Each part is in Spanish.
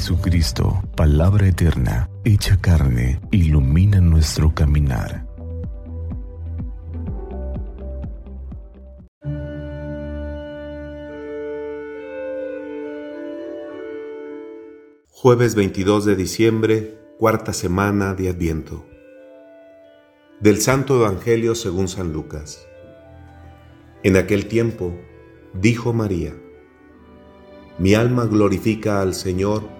Jesucristo, palabra eterna, hecha carne, ilumina nuestro caminar. Jueves 22 de diciembre, cuarta semana de Adviento. Del Santo Evangelio según San Lucas. En aquel tiempo, dijo María, Mi alma glorifica al Señor,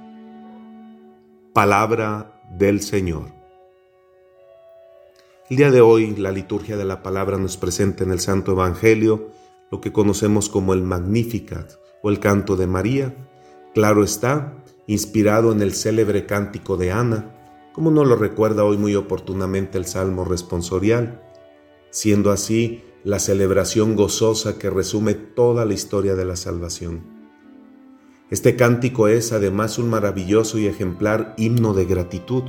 Palabra del Señor. El día de hoy la liturgia de la palabra nos presenta en el Santo Evangelio lo que conocemos como el Magnificat, o el canto de María, claro está, inspirado en el célebre cántico de Ana, como nos lo recuerda hoy muy oportunamente el Salmo responsorial, siendo así la celebración gozosa que resume toda la historia de la salvación. Este cántico es además un maravilloso y ejemplar himno de gratitud.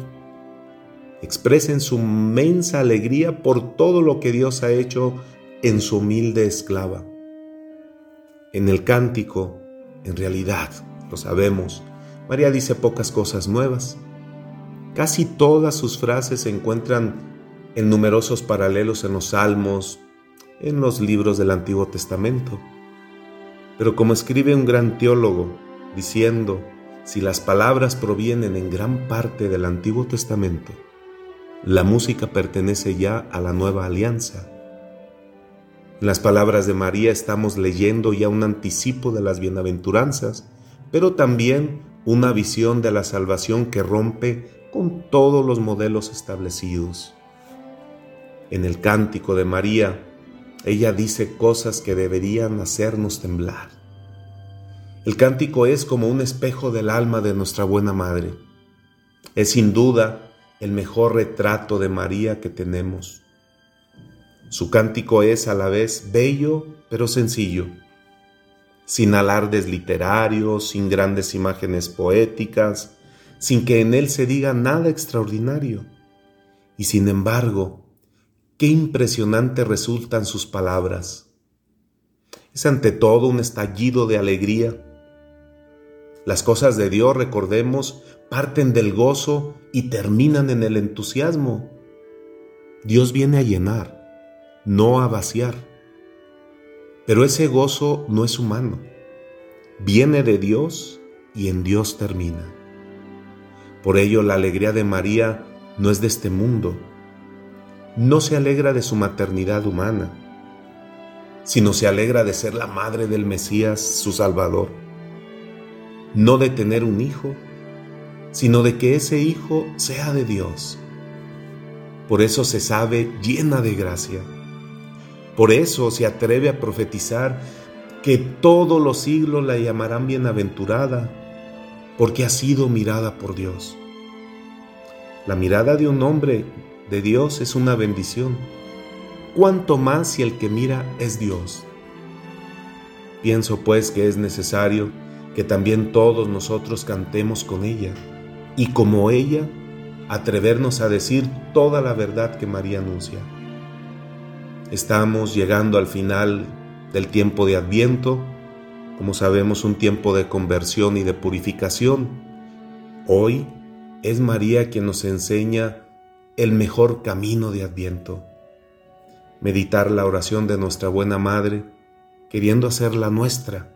Expresen su inmensa alegría por todo lo que Dios ha hecho en su humilde esclava en el cántico, en realidad, lo sabemos, María dice pocas cosas nuevas. Casi todas sus frases se encuentran en numerosos paralelos en los salmos, en los libros del Antiguo Testamento. Pero como escribe un gran teólogo, diciendo, si las palabras provienen en gran parte del Antiguo Testamento, la música pertenece ya a la nueva alianza en las palabras de María estamos leyendo ya un anticipo de las bienaventuranzas, pero también una visión de la salvación que rompe con todos los modelos establecidos. En el cántico de María, ella dice cosas que deberían hacernos temblar. El cántico es como un espejo del alma de nuestra buena madre. Es sin duda el mejor retrato de María que tenemos. Su cántico es a la vez bello pero sencillo, sin alardes literarios, sin grandes imágenes poéticas, sin que en él se diga nada extraordinario. Y sin embargo, qué impresionante resultan sus palabras. Es ante todo un estallido de alegría. Las cosas de Dios, recordemos, parten del gozo y terminan en el entusiasmo. Dios viene a llenar no a vaciar. Pero ese gozo no es humano, viene de Dios y en Dios termina. Por ello la alegría de María no es de este mundo, no se alegra de su maternidad humana, sino se alegra de ser la madre del Mesías, su Salvador, no de tener un hijo, sino de que ese hijo sea de Dios. Por eso se sabe llena de gracia por eso se atreve a profetizar que todos los siglos la llamarán bienaventurada, porque ha sido mirada por Dios. La mirada de un hombre de Dios es una bendición, cuanto más si el que mira es Dios. Pienso pues que es necesario que también todos nosotros cantemos con ella y como ella atrevernos a decir toda la verdad que María anuncia. Estamos llegando al final del tiempo de Adviento, como sabemos un tiempo de conversión y de purificación. Hoy es María quien nos enseña el mejor camino de Adviento. Meditar la oración de nuestra buena Madre, queriendo hacerla nuestra,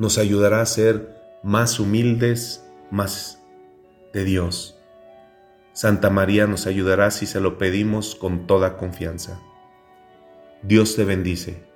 nos ayudará a ser más humildes, más de Dios. Santa María nos ayudará si se lo pedimos con toda confianza. Dios te bendice